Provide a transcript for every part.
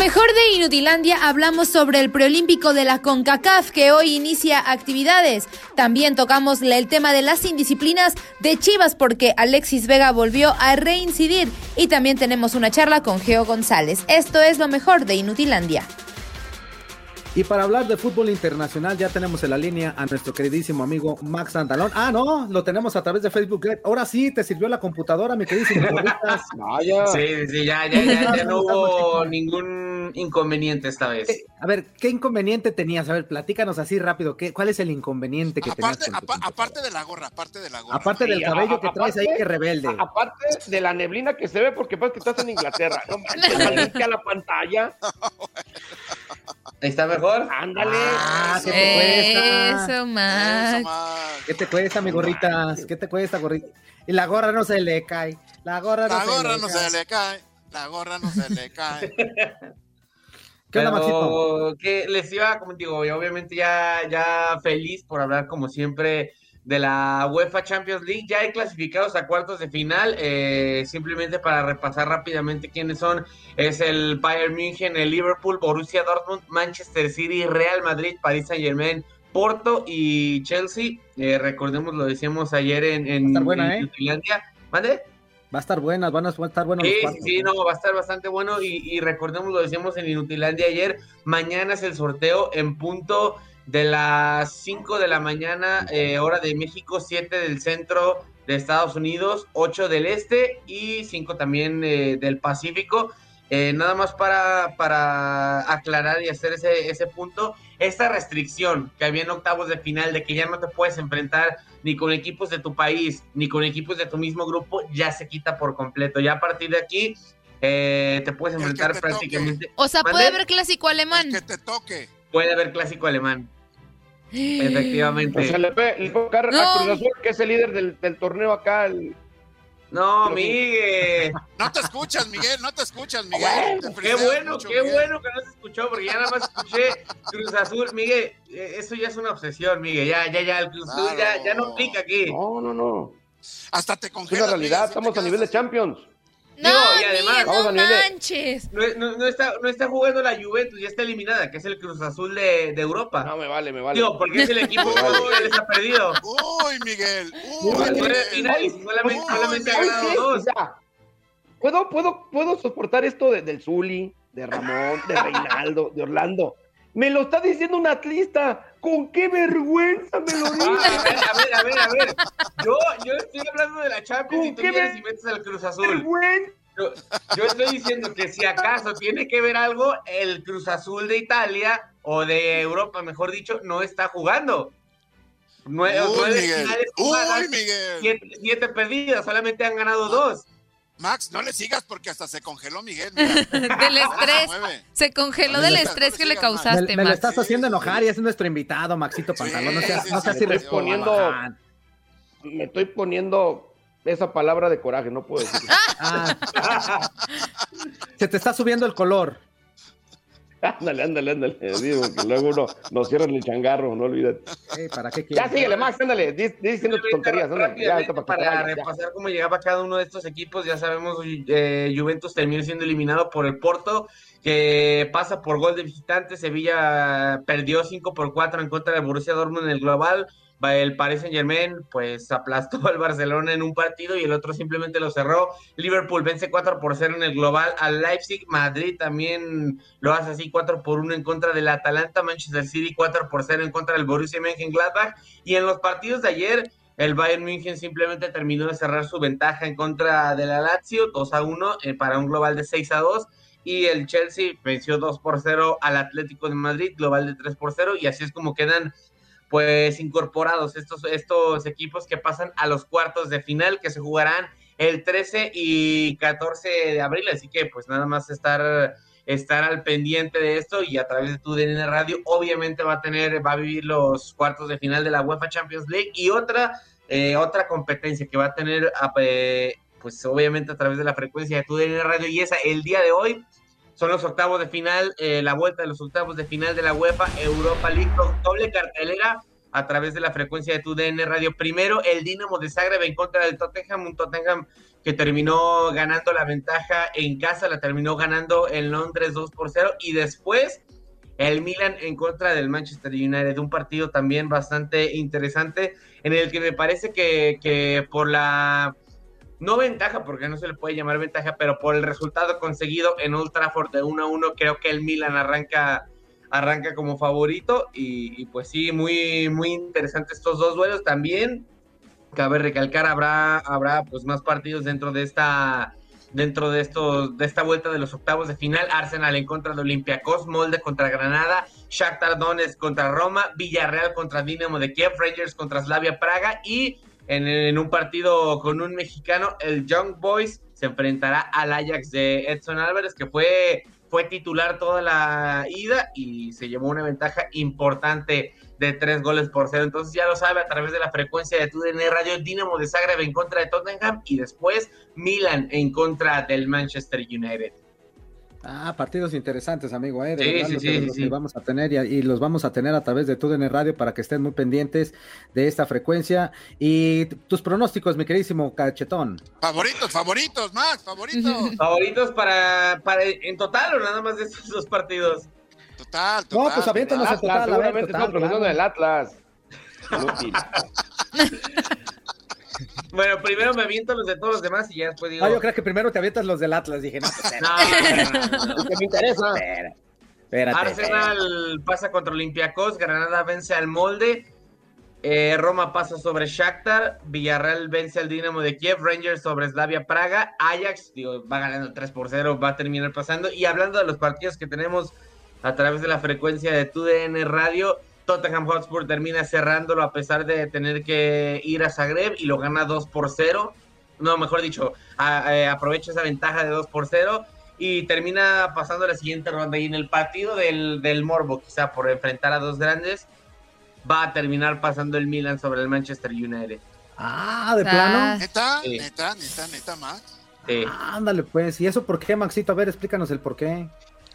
Mejor de Inutilandia hablamos sobre el preolímpico de la CONCACAF que hoy inicia actividades. También tocamos el tema de las indisciplinas de Chivas porque Alexis Vega volvió a reincidir y también tenemos una charla con Geo González. Esto es lo mejor de Inutilandia. Y para hablar de fútbol internacional, ya tenemos en la línea a nuestro queridísimo amigo Max Santalón. Ah, no, lo tenemos a través de Facebook. Ahora sí, te sirvió la computadora, mi queridísimo. Vaya. Sí, sí, ya, ya, ya, ya no hubo ningún inconveniente esta vez. Eh, a ver, ¿qué inconveniente tenías? A ver, platícanos así rápido. ¿qué, ¿Cuál es el inconveniente que aparte, tenías? aparte de la gorra, aparte de la gorra. Aparte del cabello que traes ahí que rebelde. Aparte de la neblina que se ve porque pasa que estás en Inglaterra. No manches, la pantalla. ¿Está mejor? Ándale. Ah, ¿qué te cuesta? Eso, Max. ¿Qué te cuesta, mi gorrita? ¿Qué te cuesta, gorrita? Y la gorra no se le cae. La gorra no, la se, gorra le no cae. se le cae. La gorra no se le cae. ¿Qué onda, Pero Maxito? que les iba, como digo, obviamente ya, ya feliz por hablar como siempre de la UEFA Champions League. Ya hay clasificados a cuartos de final. eh, simplemente para repasar rápidamente quiénes son. Es el Bayern München, el Liverpool, Borussia Dortmund, Manchester City, Real Madrid, Paris Saint Germain, Porto y Chelsea. Eh, recordemos, lo decíamos ayer en, en, Va buena, en ¿eh? Finlandia. ¿Mande? Va a estar buena, van a estar buenos los Sí, sí, cuartos. sí, no, va a estar bastante bueno y, y recordemos, lo decíamos en Inutilandia ayer, mañana es el sorteo en punto de las 5 de la mañana, eh, hora de México, 7 del centro de Estados Unidos, 8 del este y 5 también eh, del Pacífico. Eh, nada más para, para aclarar y hacer ese, ese punto, esta restricción que había en octavos de final de que ya no te puedes enfrentar ni con equipos de tu país, ni con equipos de tu mismo grupo, ya se quita por completo. Ya a partir de aquí eh, te puedes enfrentar te prácticamente. O sea, puede haber clásico alemán. Que te toque. Puede haber clásico alemán. Efectivamente. O sea, le puede, tocar No. a Cruz Azul, que es el líder del, del torneo acá. el- No, Miguel. No te escuchas, Miguel, no te escuchas, Miguel. Bueno, Te Qué bueno, mucho, qué Miguel. bueno que no se escuchó, porque ya nada más escuché Cruz Azul. Miguel, eh, eso ya es una obsesión, Miguel. Ya, ya, ya, el Cruz Azul ya, ya no aplica aquí. No, no, no. Hasta te Es congelas. una realidad, Miguel, si te estamos a nivel de. Champions. No, Digo, y además, no a nivel de- manches. No, no- no está, no está jugando la Juventus, ya está eliminada, que es el Cruz Azul de, de Europa. No, me vale, me vale. Digo, porque es el equipo que Vale. les ha perdido. Uy, Miguel. Uy, Miguel. finales solamente, Uy, solamente ha ganado dos. sea, ¿puedo, puedo, puedo soportar esto de- del Zuli, de Ramón, de Reinaldo, de Orlando. Me lo está diciendo un atlista. ¿Con qué vergüenza me lo Ah, dice? a ver, a ver, a ver, a ver. Yo, yo estoy hablando de la Champions y ¿Con tú qué vienes y metes al Cruz Azul. vergüenza. Yo, yo estoy diciendo que si acaso tiene que ver algo, el Cruz Azul de Italia o de Europa, mejor dicho, no está jugando. Nue- Uy, nueve Miguel. Uy, Miguel. siete, siete perdidas, solamente han ganado dos. Max, no le sigas porque hasta se congeló Miguel. mira. Del estrés. se congeló No del estrés no que le sigas, Max. causaste, Me, me lo estás haciendo enojar y es nuestro invitado, Maxito Pantalón. No seas, sí, no seas sí, estoy irresponsable. poniendo- Me estoy poniendo esa palabra de coraje, no puedo decir. Ah. Se te está subiendo el color. Ándale, ándale, ándale. Digo, que luego uno nos cierra el changarro, no olvídate. Eh, ¿Para qué quieres? Ya síguele, Max, ándale. di- di diciendo tus tonterías, ándale. Ya, para ya. repasar cómo llegaba cada uno de estos equipos, ya sabemos, eh, Juventus terminó siendo eliminado por el Porto, que pasa por gol de visitante, Sevilla perdió 5 por 4 en contra de Borussia Dortmund en el global, el Paris Saint Germain pues aplastó al Barcelona en un partido y el otro simplemente lo cerró, Liverpool vence 4 por 0 en el global al Leipzig, Madrid también lo hace así 4 por 1 en contra del Atalanta, Manchester City 4 por 0 en contra del Borussia Mönchengladbach y en los partidos de ayer el Bayern München simplemente terminó de cerrar su ventaja en contra de la Lazio, 2 a 1 eh, para un global de 6 a 2. Y el Chelsea venció 2 por 0 al Atlético de Madrid, global de 3 por 0. Y así es como quedan pues incorporados estos, estos equipos que pasan a los cuartos de final que se jugarán el 13 y 14 de abril, así que pues nada más estar estar al pendiente de esto y a través de tu DN Radio obviamente va a tener va a vivir los cuartos de final de la UEFA Champions League y otra eh, otra competencia que va a tener eh, pues obviamente a través de la frecuencia de tu DN Radio. Y esa el día de hoy son los octavos de final, eh, la vuelta de los octavos de final de la UEFA Europa League doble cartelera a través de la frecuencia de tu DN Radio. Primero, el Dinamo de Zagreb en contra del Tottenham, un Tottenham que terminó ganando la ventaja en casa, la terminó ganando en Londres 2 por 0 y después el Milan en contra del Manchester United, un partido también bastante interesante en el que me parece que, que por la no ventaja, porque no se le puede llamar ventaja, pero por el resultado conseguido en Old Trafford de 1 a 1, creo que el Milan arranca arranca como favorito y, pues sí, muy, muy interesante estos dos duelos también. Cabe recalcar, habrá, habrá pues más partidos dentro de esta dentro de estos de esta vuelta de los octavos de final, Arsenal en contra de Olympiacos, Molde contra Granada, Shakhtar Donetsk contra Roma, Villarreal contra Dinamo de Kiev, Rangers contra Slavia Praga y en, en, un partido con un mexicano, el Young Boys se enfrentará al Ajax de Edson Álvarez, que fue fue titular toda la ida y se llevó una ventaja importante de tres goles por cero. Entonces ya lo sabe a través de la frecuencia de TUDN Radio, Dinamo de Zagreb en contra de Tottenham y después Milan en contra del Manchester United. Ah, partidos interesantes, amigo, ¿eh? De sí, sí, sí, los, que vamos a tener y, los vamos a tener a través de TUDN Radio para que estén muy pendientes de esta frecuencia. Y tus pronósticos, mi queridísimo Cachetón. Favoritos, favoritos, Max, favoritos. favoritos para, para, en total o nada más de estos dos partidos. Total, total. No, pues aviéntanos en total. Seguramente total, estamos claro. del Atlas. Bueno, primero me aviento los de todos los demás y ya después digo. Ah, yo creo que primero te avientas los del Atlas. Dije, no, pues, no, no, no, no. que me interesa. Espera, espérate, Arsenal espérate. pasa contra Olympiacos, Granada vence al Molde, eh, Roma pasa sobre Shakhtar, Villarreal vence al Dinamo de Kiev, Rangers sobre Slavia Praga, Ajax, digo, va ganando 3 por 0, va a terminar pasando. Y hablando de los partidos que tenemos a través de la frecuencia de TUDN Radio, Tottenham Hotspur termina cerrándolo a pesar de tener que ir a Zagreb y lo gana 2 por 0. No, mejor dicho, a, a, aprovecha esa ventaja de 2 por 0 y termina pasando la siguiente ronda. Y en el partido del, del Morbo, quizá por enfrentar a dos grandes, va a terminar pasando el Milan sobre el Manchester United. Ah, de plano. ¿Neta? Sí. ¿Neta? ¿Neta? ¿Neta, Max? Sí. Ándale, pues. ¿Y eso por qué, Maxito? A ver, explícanos el por qué.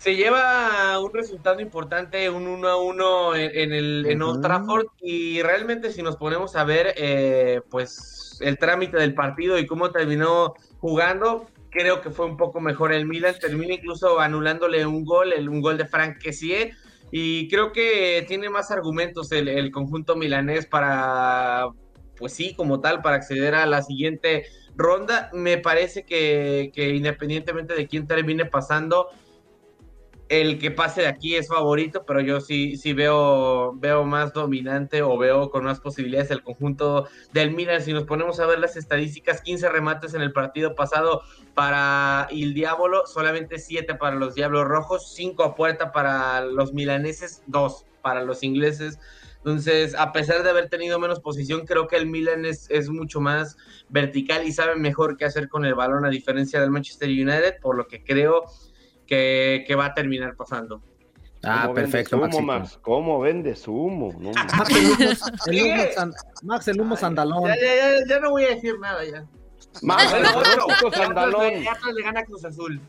Se lleva un resultado importante, un 1 a 1 en, en el en Old. Trafford y realmente si nos ponemos a ver eh, pues el trámite del partido y cómo terminó jugando, creo que fue un poco mejor el Milan, termina incluso anulándole un gol, el, un gol de Frank Kessie y creo que tiene más argumentos el, el conjunto milanés para, pues sí, como tal, para acceder a la siguiente ronda. Me parece que, que independientemente de quién termine pasando, el que pase de aquí es favorito, pero yo sí, sí veo, veo más dominante o veo con más posibilidades el conjunto del Milan. Si nos ponemos a ver las estadísticas, 15 remates en el partido pasado para el Diablo, solamente 7 para los Diablos Rojos, 5 a puerta para los milaneses, 2 para los ingleses. Entonces, a pesar de haber tenido menos posición, creo que el Milan es, es mucho más vertical y sabe mejor qué hacer con el balón, a diferencia del Manchester United, por lo que creo que, que va a terminar pasando. Ah, ¿Cómo vende perfecto, humo. Max? ¿Cómo vende su humo? No. Max, el humo, el humo Max, el humo sandalón. Ya, ya, ya, ya no voy a decir nada ya. Max, el Atlas sandalón. Atlas le gana Cruz Azul.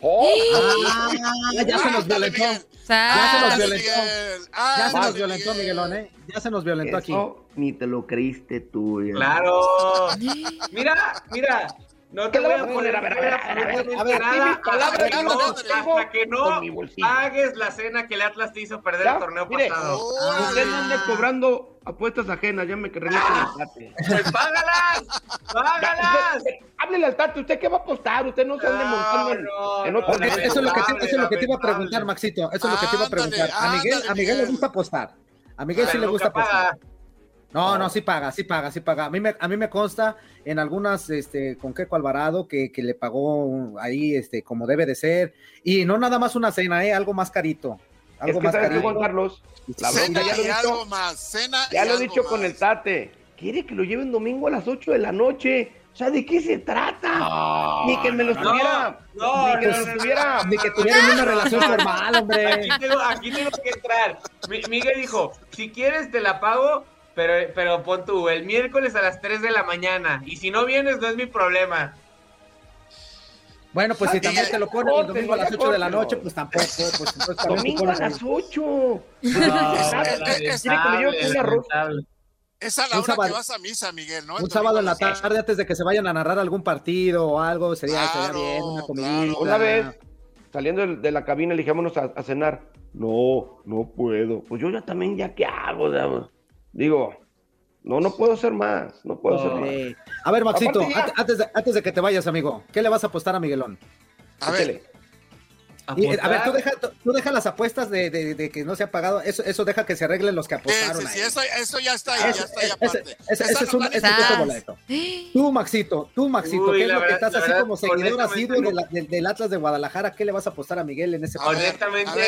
¡Oh! Ah, ya se nos violentó. Ya se nos violentó. Ya se nos violentó, Miguel. Miguelón, ¿eh? Ya se nos violentó aquí. Ni te lo creíste tú. ya. Claro. Mira, mira. No te ¿Qué le voy a a poner? A ver, a ver, a ver, hasta que no, pagues la cena que el Atlas te hizo perder el torneo pasado. Usted no ande cobrando apuestas ajenas, ya me regañé con el tate. Pues págalas, págalas. Háblele al tate, ¿usted qué va a apostar? Usted no se ande montando Eso, es lo que te, iba a preguntar, Maxito. Eso es lo que te iba a preguntar. A Miguel, ándale, a Miguel le gusta apostar. A Miguel sí le gusta apostar. No, no, sí paga, sí paga, sí paga. A mí me, a mí me consta en algunas, este, con Keco Alvarado, que, que le pagó ahí, este, como debe de ser. Y no nada más una cena, eh, algo más carito. Es Algo que más sabes carito. Juan Carlos, la Cena bronca ya lo y he algo dicho, más. Cena ya y lo he dicho con el tate. Quiere que lo lleven domingo a las 8 de la noche. O sea, ¿de qué se trata? No, Ni que me lo no, estuviera. no, ni que no, estuviera. Ni que tuvieran una relación formal, hombre. Aquí tengo, aquí tengo que entrar. Mi- Miguel dijo, si quieres te la pago, pero, pero pon tú, el miércoles a las 3 de la mañana. Y si no vienes, no es mi problema. Bueno, pues si también te lo ponen el domingo a las ya 8 de la noche, pues tampoco. Pues, entonces Domingo a las ahí. 8. lamentable, es-. Es a la Un hora sábado- que vas a misa, Miguel, ¿no? Un sábado en la tarde antes de que se vayan a narrar algún partido o algo, sería, bien, una comida. claro. Una vez, saliendo de la cabina, le a cenar. No, no puedo. Pues yo ya también, ¿ya qué hago? Ya, Digo, no, no puedo hacer más. No puedo hacer más. A ver, Maxito, Aparte ya- antes de, antes de que te vayas, amigo, ¿qué le vas a apostar a Miguelón? A ver. Y, eh, a ver, tú deja, tú, deja las apuestas de, de- de que no se ha pagado, eso, eso deja que se arreglen los que apostaron. sí, sí, ahí. eso, eso ya está ahí, ya Ese- está ahí ese- aparte. ese- es no un es otro boleto. Tú, Maxito, tú, Maxito, Uy, ¿qué es lo que estás así verdad, como seguidor asiduo no. del- del Atlas de Guadalajara? ¿Qué le vas a apostar a Miguel en ese partido? Honestamente,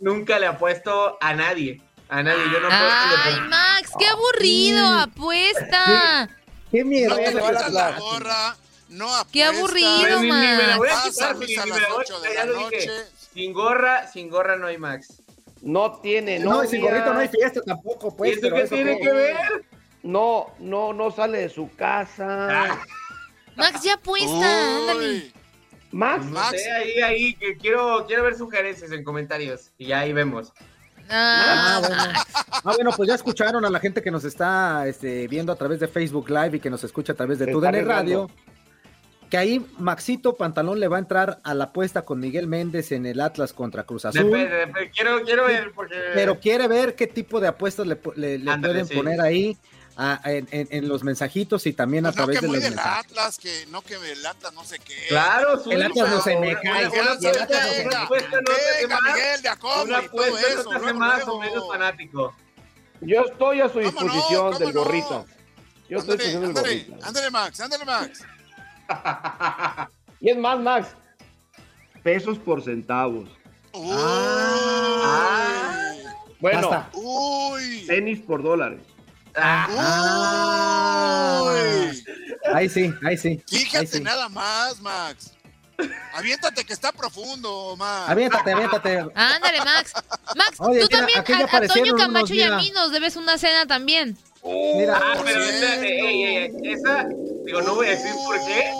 nunca le apuesto a nadie. A nadie. Yo no Ay, apuesto. Max, qué aburrido, apuesta. ¡Qué miedo! No te quitas la- la gorra, no apuestas. Qué aburrido, ni me la voy a quitar, a ni las me la voy a 8 de quitar, la ya lo dije. noche. Sin gorra, sin gorra no hay Max. No tiene, No, no. y sin gorrito no hay fiesta tampoco, ¿Y pues. eso pero qué eso tiene qué- que ver? No, no, no sale de su casa. Ah, Max, ya apuesta, ándale. Max, no Max. sé, ahí, ahí, que quiero, quiero ver sugerencias en comentarios. Y ahí vemos. Ah, Ah, bueno. Ah, bueno, pues ya escucharon a la gente que nos está este, viendo a través de Facebook Live y que nos escucha a través de Se TUDN Radio. Que ahí Maxito Pantalón le va a entrar a la apuesta con Miguel Méndez en el Atlas contra Cruz Azul. Depende, depende, quiero, quiero ver, porque. Pero quiere ver qué tipo de apuestas le, pu- le- le Ándale, pueden sí. poner ahí ah, en, en- en los mensajitos y también a Pues no través que de muy los del mensajes. Atlas, que no que el Atlas no sé qué. Claro, El Atlas no se me cae, no no Miguel, de Acomo Una todo apuesta no luego, más o menos fanático. yo estoy a su ¿Cómo no? disposición ¿Cómo del no? gorrita. Yo estoy a su disposición del ándale, gorrita. ándale, Max, ándale, Max. Y es más, Max. Pesos por centavos. Uy. Ah. Bueno, Basta. Uy. tenis por dólares. Ah, Uy. Ahí sí, ahí sí. ahí Fíjate sí. nada más, Max. Aviéntate que está profundo, Max. Aviéntate, aviéntate. ándale, Max. Max, Oye, tú mira, también, a, a Toño Camacho y a mí nos debes una cena también. Mira, Ah, pero espérate, ey, ey, ey, esa, digo, no voy a decir por qué,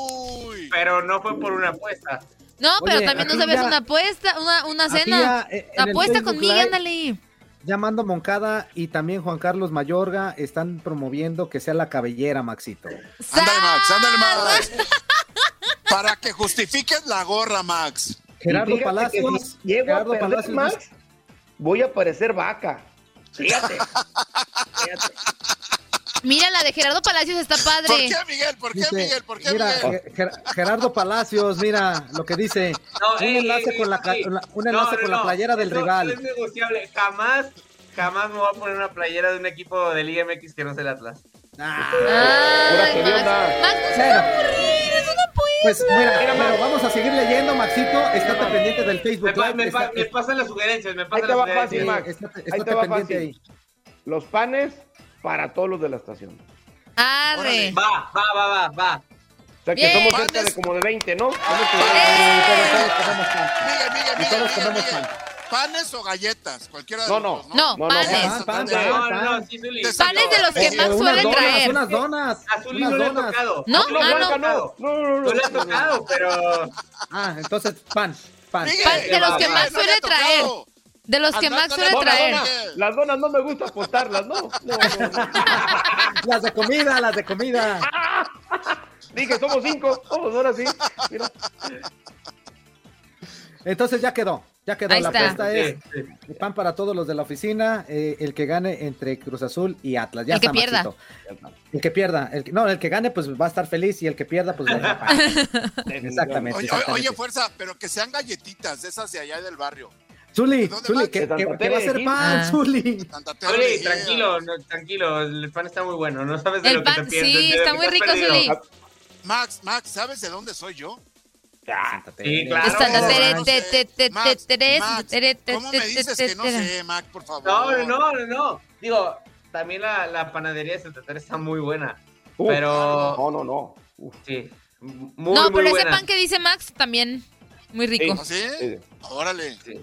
Uy. pero no fue por una apuesta. No, pero Oye, también nos debes ya- una apuesta, una, una cena. ya, eh, en Apuesta conmigo, Live, ándale. Llamando Moncada y también Juan Carlos Mayorga están promoviendo que sea la cabellera, Maxito. Ándale, Max, ándale. Max. Para que justifiques la gorra, Max. Gerardo Palacios. si llego Gerardo a perder, Palacios Max, voy a parecer vaca. Fíjate. Fíjate. Mira, la de Gerardo Palacios está ¿Por padre. qué, Miguel? ¿Por qué, dice, Miguel? ¿Por qué, mira, Miguel? Ge- Ger- Gerardo Palacios, mira lo que dice. No, un ey, enlace ey, con la, ey, un no, enlace no, con no, la playera del rival. Es negociable. Jamás, jamás me voy a poner una playera de un equipo de Liga MX que no sea el Atlas. Ah, Pura Ay, Max. Max, es una pues mira, pero vamos a seguir leyendo, Maxito. Estate pendiente del Me, Facebook me pa- está- me pasan las sugerencias, me Ahí pasan te las va sugerencias. fácil, Max. estate- Ahí estate te va pendiente fácil. ahí. Los panes para todos los de la estación. Arre. Va, va, va, va, va. O sea que Bien. somos cerca de como de 20, ¿no? Todos- comemos pan. Y todos comemos pan. ¿Panes o galletas? Cualquiera de No, los no. dos, No, No, no, panes. pan, pan, Panes. pan, No, no, pan. no, sí, Panes de los que O- Max o suele unas donas, traer. unas donas. Unas no le ha donas. tocado. No, No, ah, no. No, no, no. No le ha no. tocado, pero... Ah, entonces pan, pan. Miguel, Pa- de los que no le suele traer. De los que Max suele traer. dona. Las donas no me gusta apostarlas, ¿no? No, no, no. Las de comida, las de comida. Dije, somos cinco. Vamos, ahora sí. Mira. Entonces ya quedó, ya quedó. Ahí la está. apuesta es Sí, sí. pan para todos los de la oficina, eh, el que gane entre Cruz Azul y Atlas. Ya El que está, pierda. Maxito. El que pierda, el que- no, el que gane pues va a estar feliz y el que pierda pues va a estar pan. Exactamente. Oye, exactamente. oye, fuerza, pero que sean galletitas de esas de allá del barrio. Zuli, ¿Dónde Zuli, que, que- que va a ser pan, Ah. Zuli. Teresa. tranquilo, no, tranquilo, el pan está muy bueno, no sabes de El lo que pan, te pierdes. sí, está que muy rico, perdido. Zuli. Max, Max, ¿sabes de dónde soy yo? Sí, claro. Te- sé. te- te- Max, Max, ¿Cómo me dices que no sé, Max, por favor? No, no, no, no. Digo, también la, la panadería de Santa Teresa está muy buena. Uh, Pero- No, no, no. Sí. Muy, no, muy pero ese pan que dice Max también muy rico. ¿Ah, sí? Sí. Órale. Sí.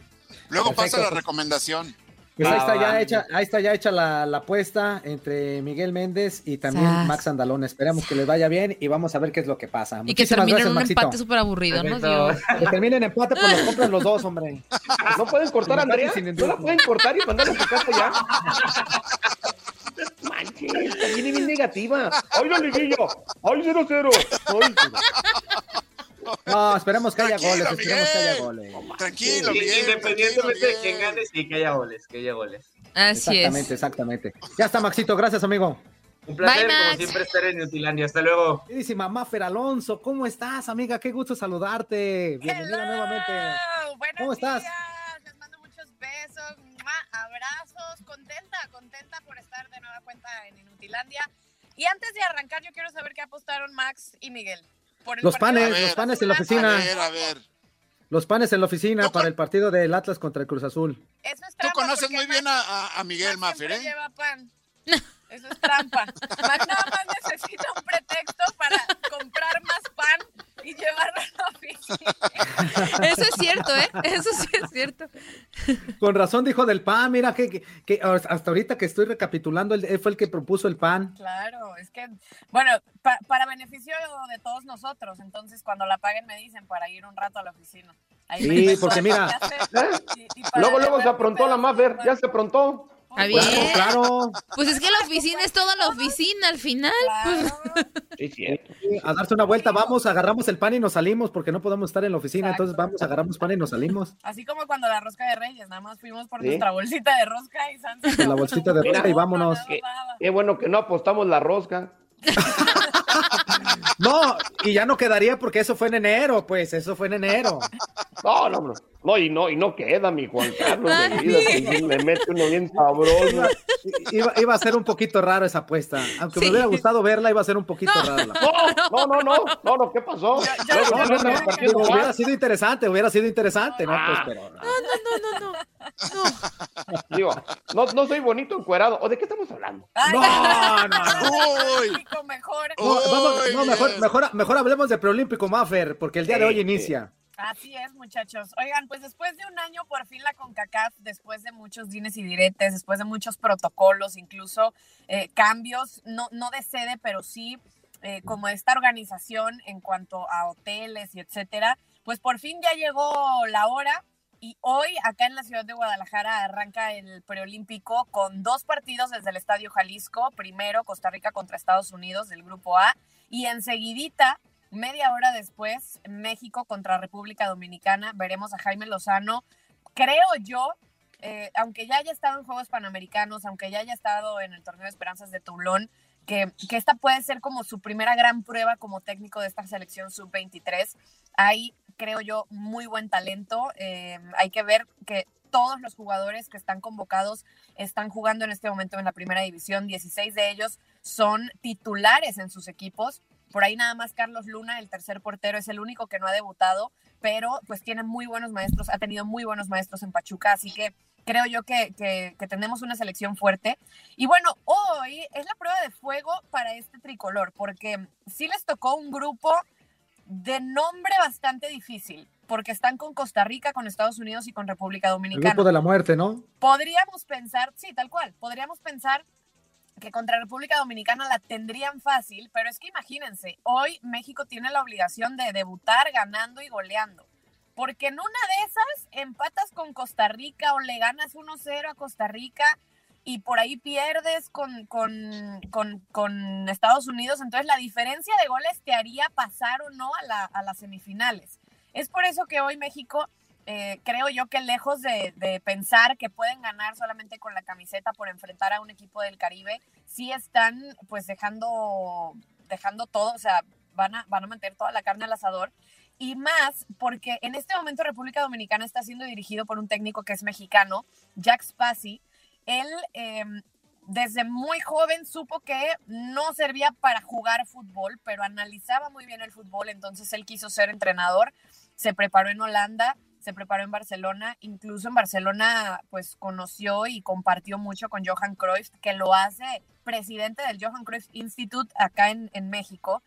Luego Perfecto, pasa la pues. recomendación. Pues ahí Ah, está ya hecha, ahí está ya hecha la, la apuesta entre Miguel Méndez y también Sas. Max Andalón. Esperemos que les vaya bien y vamos a ver qué es lo que pasa. y que Muchísimas termine en gracias, un Maxito. empate súper aburrido, ¿no? Dios. Que terminen empate, pues los compran los dos, hombre. ¿No pueden cortar a Andrea? ¿No la pueden cortar y mandarla a su casa ya? Manches, está bien, bien negativa. ¡Ay, la liguilla! ¡Ay, 0-0! ¡Ay! No, esperemos que haya goles, esperemos que haya goles. Tranquilo, Sí. Independientemente tranquilo, de quién gane, sí, que haya goles, que haya goles. Así Exactamente, es. exactamente. Ya está, Maxito, gracias, amigo. Un placer, Bye, como siempre, estar en Nutilandia. Hasta luego. Queridísima Mafer Alonso, ¿cómo estás, amiga? Qué gusto saludarte. Bienvenida Hello, nuevamente. Buenos ¿Cómo estás? días, Les mando muchos besos, abrazos, contenta, contenta por estar de nueva cuenta en Inutilandia. Y antes de arrancar, yo quiero saber qué apostaron Max y Miguel. Por Los panes, los panes en la oficina. A Atlas. ver, a ver. Los panes en la oficina Tú para el partido del Atlas contra el Cruz Azul. Eso es Tú trampa, conoces porque muy bien a, a- a Miguel Maffer, ¿eh? lleva pan. Eso es trampa. Max nada más necesita un pretexto para comprar más pan y llevarlo a la oficina. Eso es cierto, ¿eh? Eso sí es cierto. Con razón dijo del pan, mira que, que- que hasta ahorita que estoy recapitulando, él, fue el que propuso el pan. Claro, es que, bueno, pa- para beneficio de todos nosotros, entonces cuando la paguen me dicen para ir un rato a la oficina. Ahí Sí, porque mira. y- y para Luego, luego se aprontó la Maffer, ya se aprontó. Ah, pan. bien. Claro, Pues es que la oficina es toda la oficina al final. Claro, Sí, a darse una vuelta, vamos, agarramos el pan y nos salimos porque no podemos estar en la oficina, Exacto. entonces vamos, agarramos pan y nos salimos. así como cuando la rosca de Reyes, nada más fuimos por Sí. nuestra bolsita de rosca y Sansa. Con la bolsita de rosca y vámonos. Qué, qué bueno que no apostamos la rosca. No, y ya no quedaría porque eso fue en enero, pues, eso fue en enero. No, no, no. No, y no, y no queda, mi Juan Carlos. de vida, que le mete uno bien sabroso. Iba, iba a ser un poquito raro esa apuesta. Aunque me hubiera gustado verla, iba a ser un poquito rara. la- No, no, no, no, no, no, ¿qué pasó? No, no, no, partido digo, hubiera sido interesante, hubiera sido interesante, ¿no? Pues, Ah. pero no. Digo, no, no soy bonito encuerado. ¿O de qué estamos hablando? Ay, No, no, no. Uy. Mejor. No, vamos- no, mejor, mejor, mejor hablemos de preolímpico, Maffer, porque el día de hoy sí. Así es, muchachos. Oigan, pues después de un año, por fin la CONCACAF, después de muchos dines y diretes, después de muchos protocolos, incluso eh, cambios, no, no de sede, pero sí eh, como esta organización en cuanto a hoteles y etcétera, pues por fin ya llegó la hora. Y hoy, acá en la ciudad de Guadalajara, arranca el preolímpico con dos partidos desde el Estadio Jalisco. Primero, Costa Rica contra Estados Unidos del Grupo A. Y enseguidita, media hora después, México contra República Dominicana. Veremos a Jaime Lozano. Creo yo, eh, aunque ya haya estado en Juegos Panamericanos, aunque ya haya estado en el Torneo de Esperanzas de Toulon, que, esta puede ser como su primera gran prueba como técnico de esta selección sub-23. Hay, creo yo, muy buen talento. Eh, hay que ver que todos los jugadores que están convocados están jugando en este momento en la primera división. 16 de ellos son titulares en sus equipos. Por ahí nada más Carlos Luna, el tercer portero, es el único que no ha debutado, pero pues tiene muy buenos maestros, ha tenido muy buenos maestros en Pachuca, así que creo yo que, que, que tenemos una selección fuerte. Y bueno, hoy es la prueba de fuego para este tricolor, porque sí les tocó un grupo de nombre bastante difícil, porque están con Costa Rica, con Estados Unidos y con República El Dominicana. grupo de la muerte, ¿no? Podríamos pensar, sí, tal cual, podríamos pensar que contra República Dominicana la tendrían fácil, pero es que imagínense, hoy México tiene la obligación de debutar ganando y goleando. Porque en una de esas empatas con Costa Rica o le ganas 1-0 a Costa Rica y por ahí pierdes con, con, con, Estados Unidos, entonces la diferencia de goles te haría pasar o no a, la, a las semifinales. Es por eso que hoy México eh, creo yo que lejos de, de, pensar que pueden ganar solamente con la camiseta por enfrentar a un equipo del Caribe, sí están pues dejando, dejando todo, o sea, van a, van a meter toda la carne al asador. Y más porque en este momento República Dominicana está siendo dirigido por un técnico que es mexicano, Jack Spassi. Él eh, desde muy joven supo que no servía para jugar fútbol, pero analizaba muy bien el fútbol, entonces él quiso ser entrenador, se preparó en Holanda, se preparó en Barcelona, incluso en Barcelona pues conoció y compartió mucho con Johan Cruyff, que lo hace presidente del Johan Cruyff Institute acá en, en México.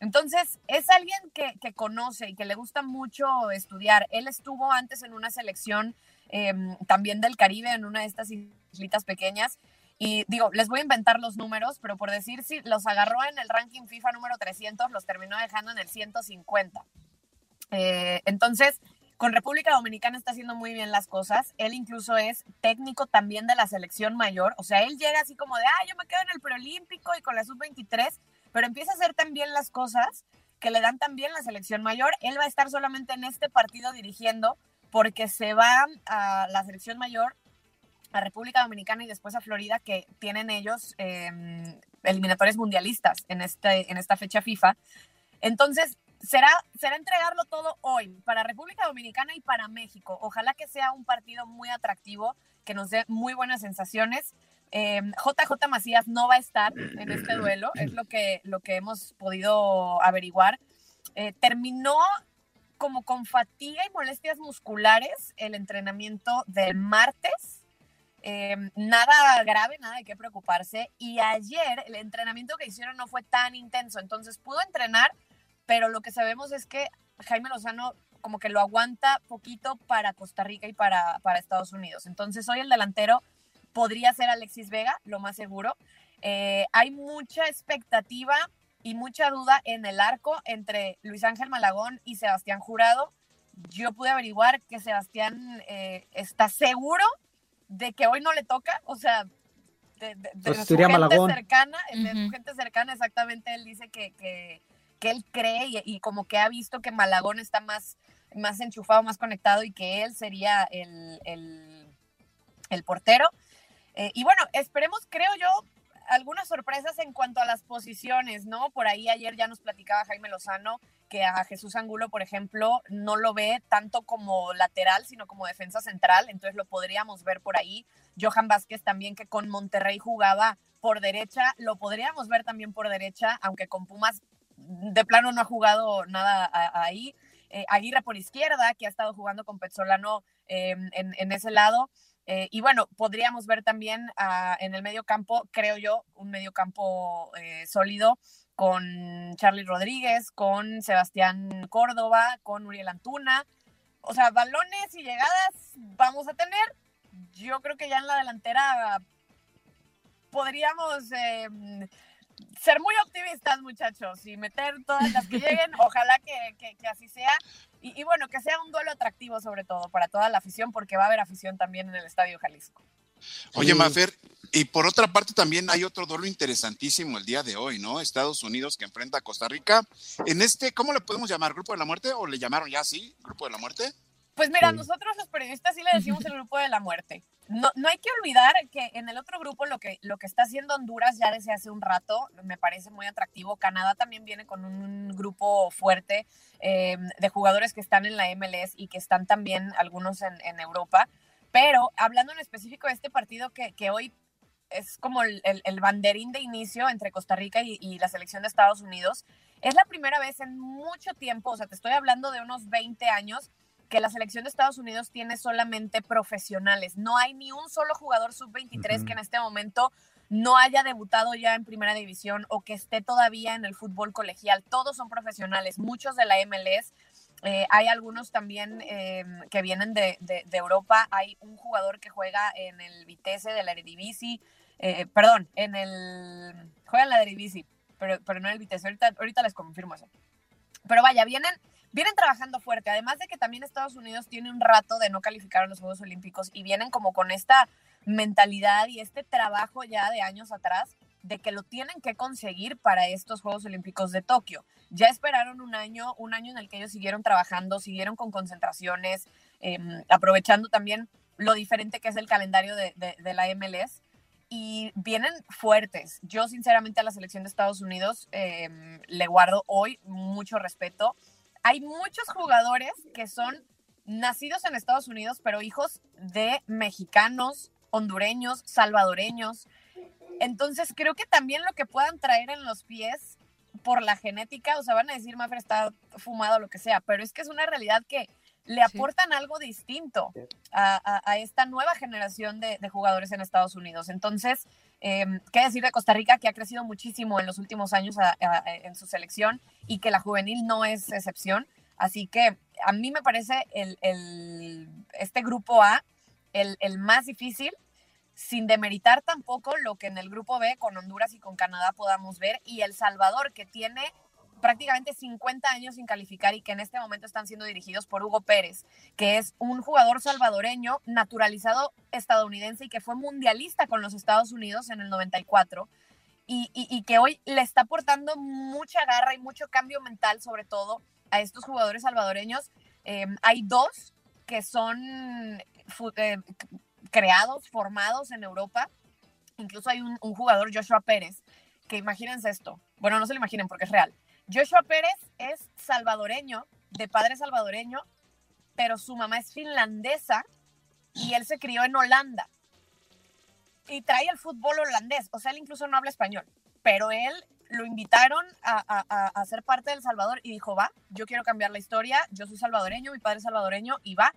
Entonces, es alguien que, que conoce y que le gusta mucho estudiar. Él estuvo antes en una selección em, también del Caribe, en una de estas islitas pequeñas. Y digo, les voy a inventar los números, pero por decir si los agarró en el ranking FIFA número 300, los terminó dejando en el 150. Eh, entonces, con República Dominicana está haciendo muy bien las cosas. Él incluso es técnico también de la selección mayor. O sea, él llega así como de, ah, yo me quedo en el preolímpico y con la sub-23, pero empieza a hacer también las cosas que le dan también la selección mayor. Él va a estar solamente en este partido dirigiendo porque se va a la selección mayor a República Dominicana y después a Florida, que tienen ellos eh, mundialistas en, este, en esta fecha FIFA. Entonces, será, será entregarlo todo hoy para República Dominicana y para México. Ojalá que sea un partido muy atractivo, que nos dé muy buenas sensaciones. Eh, JJ Macías no va a estar en este duelo, es lo que, lo que hemos podido averiguar. Eh, terminó como con fatiga y molestias musculares el entrenamiento del martes. Eh, nada grave, nada de qué preocuparse. Y ayer el entrenamiento que hicieron no fue tan intenso, entonces pudo entrenar, pero lo que sabemos es que Jaime Lozano como que lo aguanta poquito para Costa Rica y para, para Estados Unidos. Entonces hoy el delantero podría ser Alexis Vega, lo más seguro. Eh, hay mucha expectativa y mucha duda en el arco entre Luis Ángel Malagón y Sebastián Jurado. Yo pude averiguar que Sebastián eh, está seguro de que hoy no le toca, o sea, de, de, de Pues su gente Malagón. cercana, de su Ujú. gente cercana, exactamente, él dice que, que, que él cree y, como que ha visto que Malagón está más, más enchufado, más conectado y que él sería el, el, el portero. Eh, y bueno, esperemos, creo yo, algunas sorpresas en cuanto a las posiciones, ¿no? Por ahí ayer ya nos platicaba Jaime Lozano que a Jesús Angulo, por ejemplo, no lo ve tanto como lateral, sino como defensa central, entonces lo podríamos ver por ahí. Johan Vázquez también, que con Monterrey jugaba por derecha, lo podríamos ver también por derecha, aunque con Pumas de plano no ha jugado nada ahí. Eh, Aguirre por izquierda, que ha estado jugando con Petzolano eh, en, en ese lado. Eh, y bueno, podríamos ver también ah, en el medio campo, creo yo, un medio campo eh, sólido con Charlie Rodríguez, con Sebastián Córdoba, con Uriel Antuna. O sea, balones y llegadas vamos a tener. Yo creo que ya en la delantera podríamos eh, ser muy optimistas, muchachos, y meter todas las que lleguen. Ojalá que, que- que así sea. Y, y bueno, que sea un duelo atractivo sobre todo para toda la afición, porque va a haber afición también en el Estadio Jalisco. Oye, Sí. Mafer, y por otra parte también hay otro duelo interesantísimo el día de hoy, ¿no? Estados Unidos que enfrenta a Costa Rica. En este, ¿cómo le podemos llamar? ¿Grupo de la muerte? ¿O le llamaron ya así? ¿Grupo de la muerte? Pues mira, Sí. nosotros los periodistas sí le decimos el grupo de la muerte. No, no hay que olvidar que en el otro grupo lo que, lo que está haciendo Honduras ya desde hace un rato me parece muy atractivo. Canadá también viene con un grupo fuerte eh, de jugadores que están en la MLS y que están también algunos en, Europa. Pero hablando en específico de este partido que, que hoy es como el, el- el banderín de inicio entre Costa Rica y, y la selección de Estados Unidos, es la primera vez en mucho tiempo, o sea, te estoy hablando de unos 20 años, que la selección de Estados Unidos tiene solamente profesionales. No hay ni un solo jugador sub-23 Ujú. que en este momento no haya debutado ya en primera división o que esté todavía en el fútbol colegial. Todos son profesionales, muchos de la MLS. Eh, hay algunos también eh, que vienen de, de- de Europa. Hay un jugador que juega en el Vitesse de la Eredivisie, eh, perdón, en el... Juega en la Eredivisie, pero, pero no en el Vitesse. Ahorita, ahorita les confirmo eso. Pero vaya, vienen, vienen trabajando fuerte. Además de que también Estados Unidos tiene un rato de no calificar a los Juegos Olímpicos y vienen como con esta mentalidad y este trabajo ya de años atrás de que lo tienen que conseguir para estos Juegos Olímpicos de Tokio. Ya esperaron un año, un año en el que ellos siguieron trabajando, siguieron con concentraciones, eh, aprovechando también lo diferente que es el calendario de, de- de la MLS y vienen fuertes. Yo sinceramente a la selección de Estados Unidos eh, le guardo hoy mucho respeto. Hay muchos jugadores que son nacidos en Estados Unidos, pero hijos de mexicanos, hondureños, salvadoreños. Entonces creo que también lo que puedan traer en los pies por la genética, o sea, van a decir, Mafra está fumado, lo que sea, pero es que es una realidad que le Sí. aportan algo distinto a, a- a esta nueva generación de, de jugadores en Estados Unidos. Entonces, Eh, ¿Qué decir de Costa Rica, que ha crecido muchísimo en los últimos años en su selección y que la juvenil no es excepción? Así que a mí me parece el, este grupo A el, el más difícil, sin demeritar tampoco lo que en el grupo B con Honduras y con Canadá podamos ver, y El Salvador, que tiene prácticamente 50 años sin calificar y que en este momento están siendo dirigidos por Hugo Pérez, que es un jugador salvadoreño naturalizado estadounidense y que fue mundialista con los Estados Unidos en el 94 y, que hoy le está aportando mucha garra y mucho cambio mental, sobre todo a estos jugadores salvadoreños. Eh, hay dos que son eh, creados, formados en Europa. Incluso hay un, un jugador, Joshua Pérez, que imagínense esto. Bueno, no se lo imaginen porque es real Joshua Pérez es salvadoreño, de padre salvadoreño, pero su mamá es finlandesa y él se crió en Holanda. Y trae el fútbol holandés, o sea, él incluso no habla español, pero él lo invitaron a, ser parte del Salvador y dijo, va, yo quiero cambiar la historia, yo soy salvadoreño, mi padre es salvadoreño y va.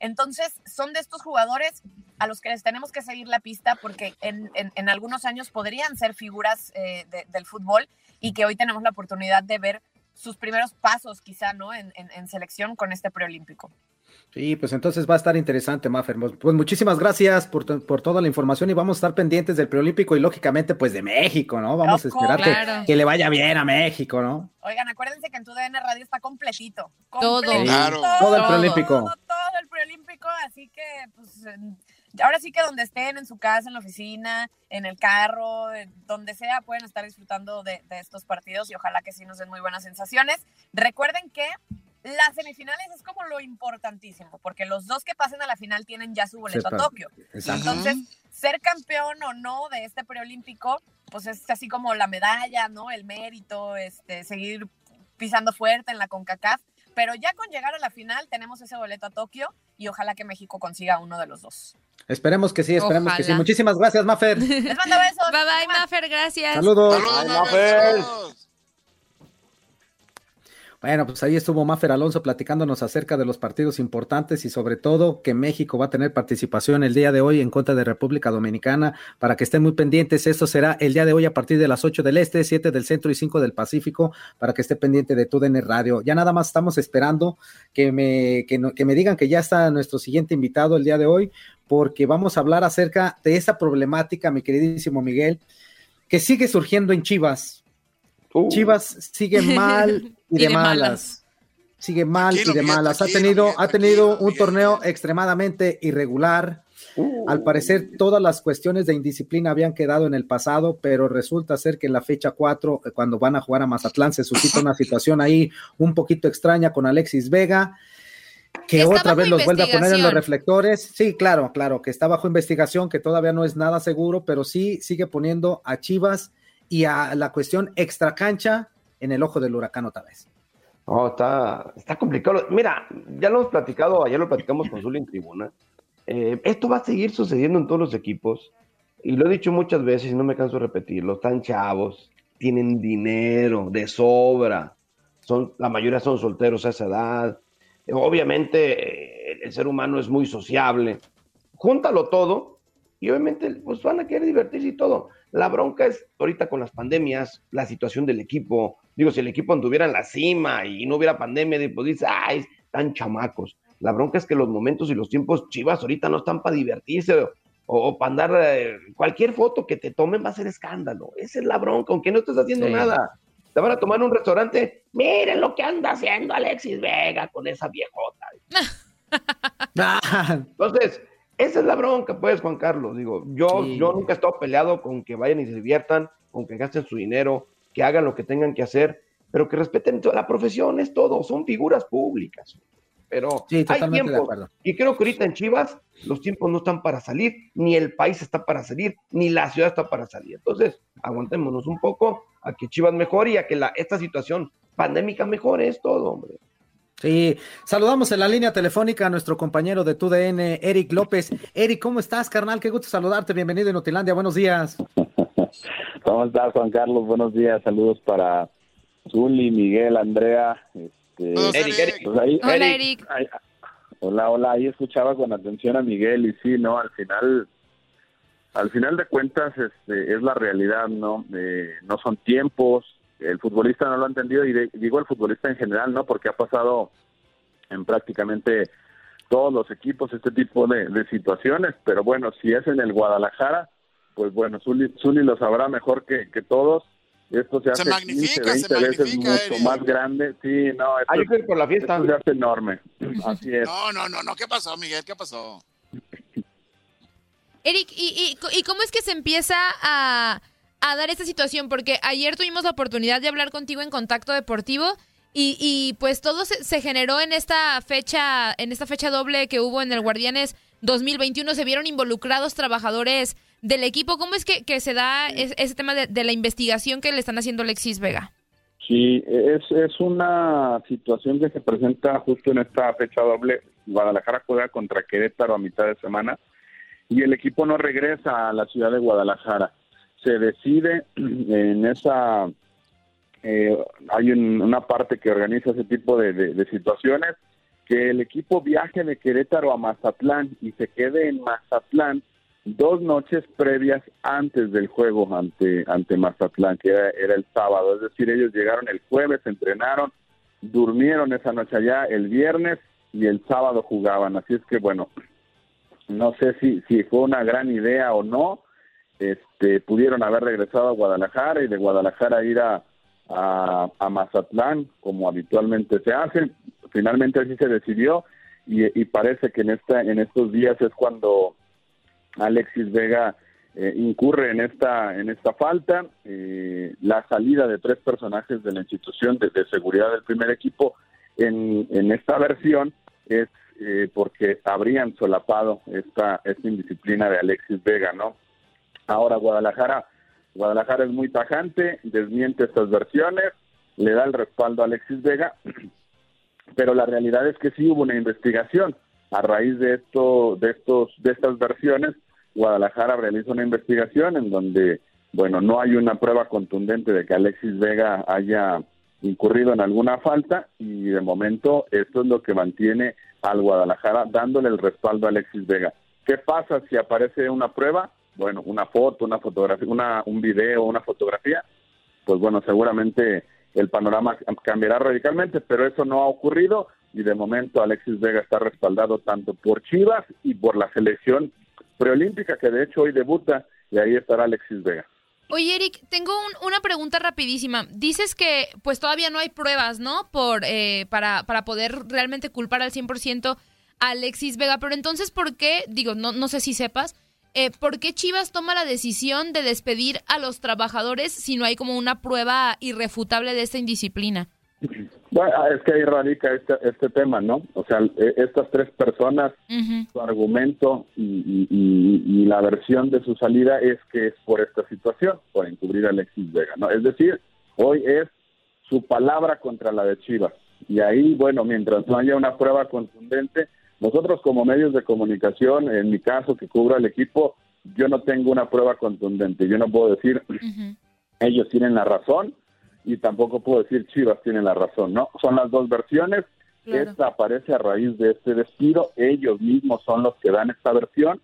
Entonces, son de estos jugadores a los que les tenemos que seguir la pista porque en, algunos años podrían ser figuras eh, del fútbol y que hoy tenemos la oportunidad de ver sus primeros pasos quizá, ¿no? En, selección con este preolímpico. Sí, pues entonces va a estar interesante, Mafer. Pues muchísimas gracias por, toda la información y vamos a estar pendientes del preolímpico y lógicamente pues de México, ¿no? Vamos a esperar que, le vaya bien a México, ¿no? Oigan, acuérdense que en tu DN Radio está completito. Todo. Todo el preolímpico. Todo, todo, el preolímpico, así que pues ahora sí que donde estén, en su casa, en la oficina, en el carro, donde sea, pueden estar disfrutando de, estos partidos y ojalá que sí nos den muy buenas sensaciones. Recuerden que las semifinales es como lo importantísimo, porque los dos que pasen a la final tienen ya su boleto a Tokio. Entonces, ser campeón o no de este preolímpico, pues es así como la medalla, ¿no? El mérito, este, seguir pisando fuerte en la CONCACAF. Pero ya con llegar a la final tenemos ese boleto a Tokio y ojalá que México consiga uno de los dos. Esperemos que sí, esperemos que sí. Muchísimas gracias, Mafer. Les mando besos. Bye bye, Mafer, gracias. Saludos. Saludos, bueno, pues ahí estuvo Mafer Alonso platicándonos acerca de los partidos importantes y sobre todo que México va a tener participación el día de hoy en contra de República Dominicana para que estén muy pendientes. Esto será el día de hoy a partir de las 8 del Este, 7 del Centro y 5 del Pacífico para que esté pendiente de TUDN Radio. Ya nada más estamos esperando que me, que, que me digan que ya está nuestro siguiente invitado el día de hoy porque vamos a hablar acerca de esa problemática, mi queridísimo Miguel, que sigue surgiendo en Chivas Uh. Chivas sigue mal y, de, malas. Sigue mal y de malas. Ha tenido, ha tenido un torneo extremadamente irregular. Uh. Al parecer, todas las cuestiones de indisciplina habían quedado en el pasado, pero resulta ser que en la fecha 4, eh, cuando van a jugar a Mazatlán, se suscita una situación ahí un poquito extraña con Alexis Vega, que otra vez los vuelve a poner en los reflectores. Sí, claro, claro, que está bajo investigación, que todavía no es nada seguro, pero sí sigue poniendo a Chivas y a la cuestión extra cancha en el ojo del huracán otra vez. Oh, está, está complicado. Mira, ya lo hemos platicado, ayer lo platicamos con Zuli en tribuna. Eh, esto va a seguir sucediendo en todos los equipos. Y lo he dicho muchas veces y no me canso de repetirlo. Están chavos, tienen dinero de sobra. Son, la mayoría son solteros a esa edad. Obviamente eh, el ser humano es muy sociable. Júntalo todo y obviamente pues van a querer divertirse y todo. La bronca es ahorita con las pandemias, la situación del equipo. Digo, si el equipo anduviera en la cima y no hubiera pandemia, pues dice, ay, están chamacos. La bronca es que los momentos y los tiempos chivas ahorita no están para divertirse o, para andar. Eh, cualquier foto que te tomen va a ser escándalo. Esa es la bronca, aunque no estés haciendo nada. Te van a tomar en un restaurante. Miren lo que anda haciendo Alexis Vega con esa viejota. Entonces, esa es la bronca, pues, Juan Carlos. Digo, yo, yo nunca he estado peleado con que vayan y se diviertan, con que gasten su dinero, que hagan lo que tengan que hacer, pero que respeten la profesión, es todo, son figuras públicas. Pero hay tiempo. Y creo que ahorita en Chivas los tiempos no están para salir, ni el país está para salir, ni la ciudad está para salir. Entonces, aguantémonos un poco a que Chivas mejore y a que la, esta situación pandémica mejore, es todo, hombre. Sí, saludamos en la línea telefónica a nuestro compañero de TUDN, Eric López. Eric, ¿cómo estás, carnal? Qué gusto saludarte. Bienvenido en Utilandia. Buenos días. ¿Cómo estás, Juan Carlos? Buenos días. Saludos para Zuli, Miguel, Andrea. Este, Eric, Eric. Pues hola, Eric. hola, hola. Ahí escuchaba con atención a Miguel y sí, ¿no? Al final, al final de cuentas este, es la realidad, ¿no? Eh, no son tiempos, el futbolista no lo ha entendido y digo el futbolista en general, ¿no? Porque ha pasado en prácticamente todos los equipos este tipo de, situaciones, pero bueno, si es en el Guadalajara, pues bueno, Zuli, lo sabrá mejor que, todos. Esto se hace magnifica, 15, 20 veces mucho más grande. Sí, no, esto, por la fiesta. se hace enorme. Así es. No, no, no, no, ¿qué pasó, Miguel? ¿Qué pasó? Eric, ¿y, y, cómo es que se empieza a, a dar esta situación? Porque ayer tuvimos la oportunidad de hablar contigo en Contacto Deportivo y, y pues todo se, generó en esta fecha, en esta fecha doble que hubo en el Guardianes 2021. Se vieron involucrados trabajadores del equipo. ¿Cómo es que, se da ese tema de, la investigación que le están haciendo Alexis Vega? Sí, es, es una situación que se presenta justo en esta fecha doble. Guadalajara juega contra Querétaro a mitad de semana y el equipo no regresa a la ciudad de Guadalajara. Se decide en esa eh, hay una parte que organiza ese tipo de, situaciones, que el equipo viaje de Querétaro a Mazatlán y se quede en Mazatlán dos noches previas antes del juego ante, ante Mazatlán, que era, el sábado. Es decir, ellos llegaron el jueves, entrenaron, durmieron esa noche allá el viernes y el sábado jugaban. Así es que, bueno, no sé si, si fue una gran idea o no. Este, pudieron haber regresado a Guadalajara y de Guadalajara ir a, a, Mazatlán, como habitualmente se hace. Finalmente así se decidió y, parece que en, esta, en estos días es cuando Alexis Vega eh, incurre en esta, en esta falta. Eh, la salida de tres personajes de la institución de, seguridad del primer equipo en, en esta versión es eh, porque habrían solapado esta, esta indisciplina de Alexis Vega, ¿no? Ahora Guadalajara Guadalajara es muy tajante, desmiente estas versiones, le da el respaldo a Alexis Vega, pero la realidad es que sí hubo una investigación. A raíz de esto, de estos, de estas versiones, Guadalajara realiza una investigación en donde, bueno, no hay una prueba contundente de que Alexis Vega haya incurrido en alguna falta y de momento esto es lo que mantiene al Guadalajara dándole el respaldo a Alexis Vega. ¿Qué pasa si aparece una prueba? Bueno, una foto, una fotografía, una, un video, una fotografía, pues bueno, seguramente el panorama cambiará radicalmente, pero eso no ha ocurrido y de momento Alexis Vega está respaldado tanto por Chivas y por la selección preolímpica que de hecho hoy debuta y ahí estará Alexis Vega. Oye, Eric, tengo una pregunta rapidísima. Dices que pues todavía no hay pruebas, ¿no? Por, eh, para, para poder realmente culpar al 100% a Alexis Vega, pero entonces, ¿por qué? Digo, no, no sé si sepas, eh, ¿por qué Chivas toma la decisión de despedir a los trabajadores si no hay como una prueba irrefutable de esta indisciplina? Bueno, es que ahí radica este, este tema, ¿no? O sea, e, estas tres personas, su argumento y, la versión de su salida es que es por esta situación, por encubrir a Alexis Vega, ¿no? Es decir, hoy es su palabra contra la de Chivas. Y ahí, bueno, mientras no haya una prueba contundente, nosotros como medios de comunicación, en mi caso que cubro al equipo, yo no tengo una prueba contundente. Yo no puedo decir ellos tienen la razón y tampoco puedo decir Chivas tienen la razón, ¿no? Son las dos versiones. Esta aparece a raíz de este despido. Ellos mismos son los que dan esta versión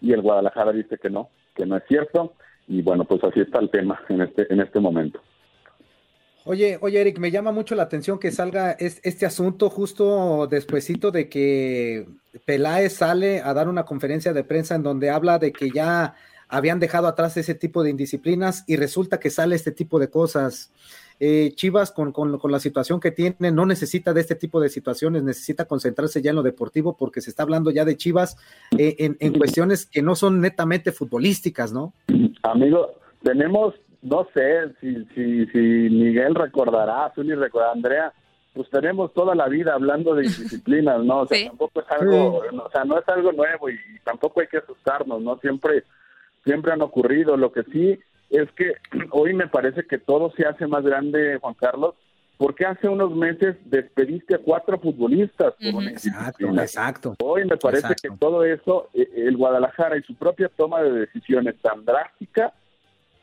y el Guadalajara dice que no, que no es cierto. Y bueno, pues así está el tema en este, en este momento. Oye, oye, Eric, me llama mucho la atención que salga este asunto justo despuesito de que Peláez sale a dar una conferencia de prensa en donde habla de que ya habían dejado atrás ese tipo de indisciplinas y resulta que sale este tipo de cosas. Eh, Chivas con, con, la situación que tiene no necesita de este tipo de situaciones, necesita concentrarse ya en lo deportivo porque se está hablando ya de Chivas eh, en, en cuestiones que no son netamente futbolísticas, ¿no? Amigo, tenemos no sé si, si, si Miguel recordará, Zuli recordará, Andrea, pues tenemos toda la vida hablando de disciplinas, ¿no? O sea, tampoco es algo, o sea, no es algo nuevo y, tampoco hay que asustarnos, ¿no? Siempre, siempre han ocurrido. Lo que sí es que hoy me parece que todo se hace más grande, Juan Carlos, porque hace unos meses despediste a cuatro futbolistas por Exacto, exacto. Hoy me parece que todo eso, eh, el Guadalajara y su propia toma de decisiones tan drástica,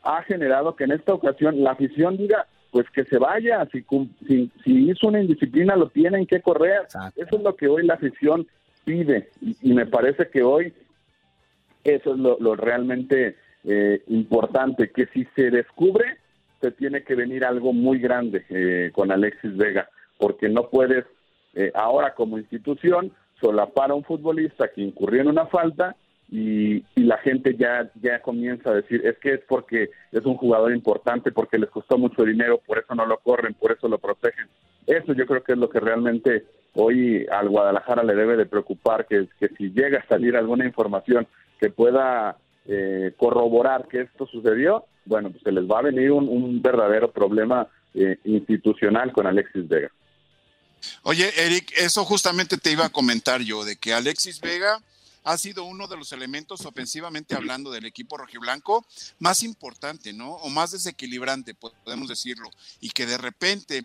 ha generado que en esta ocasión la afición diga, pues que se vaya, si, si, hizo una indisciplina lo tienen que correr. Eso es lo que hoy la afición pide y, me parece que hoy Eso es lo, lo realmente eh, importante, que si se descubre, se tiene que venir algo muy grande eh, con Alexis Vega, porque no puedes eh, ahora como institución solapar a un futbolista que incurrió en una falta y, y, la gente ya, ya comienza a decir, es que es porque es un jugador importante, porque les costó mucho dinero, por eso no lo corren, por eso lo protegen. Eso yo creo que es lo que realmente hoy al Guadalajara le debe de preocupar, que, que si llega a salir alguna información que pueda eh, corroborar que esto sucedió, bueno, pues se les va a venir un, un verdadero problema eh, institucional con Alexis Vega. Oye, Eric, eso justamente te iba a comentar yo, de que Alexis Vega ha sido uno de los elementos ofensivamente hablando del equipo rojiblanco más importante, ¿no? O más desequilibrante, podemos decirlo, y que de repente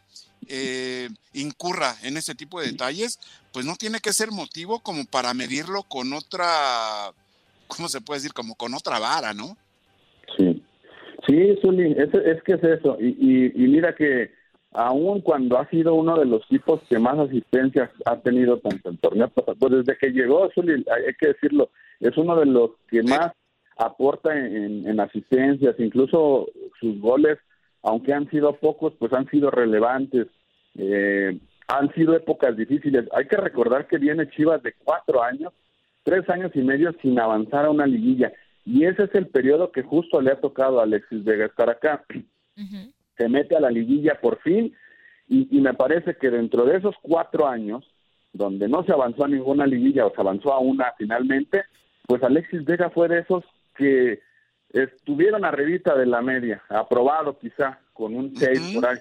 eh, incurra en ese tipo de detalles, pues no tiene que ser motivo como para medirlo con otra, ¿cómo se puede decir? Como con otra vara, ¿no? Sí, sí, Zuli, es, es que es eso, y, y, y mira que aún cuando ha sido uno de los tipos que más asistencias ha tenido tanto en torneo pues desde que llegó Zuli, hay que decirlo, es uno de los que más aporta en, en, asistencias, incluso sus goles, aunque han sido pocos, pues han sido relevantes. Eh, han sido épocas difíciles. Hay que recordar que viene Chivas de cuatro años, tres años y medio sin avanzar a una liguilla. Y ese es el periodo que justo le ha tocado a Alexis Vega estar acá. Uh -huh se mete a la liguilla por fin y, y, me parece que dentro de esos cuatro años, donde no se avanzó a ninguna liguilla o se avanzó a una finalmente, pues Alexis Vega fue de esos que estuvieron arribita de la media, aprobado quizá con un 6 uh -huh. por ahí,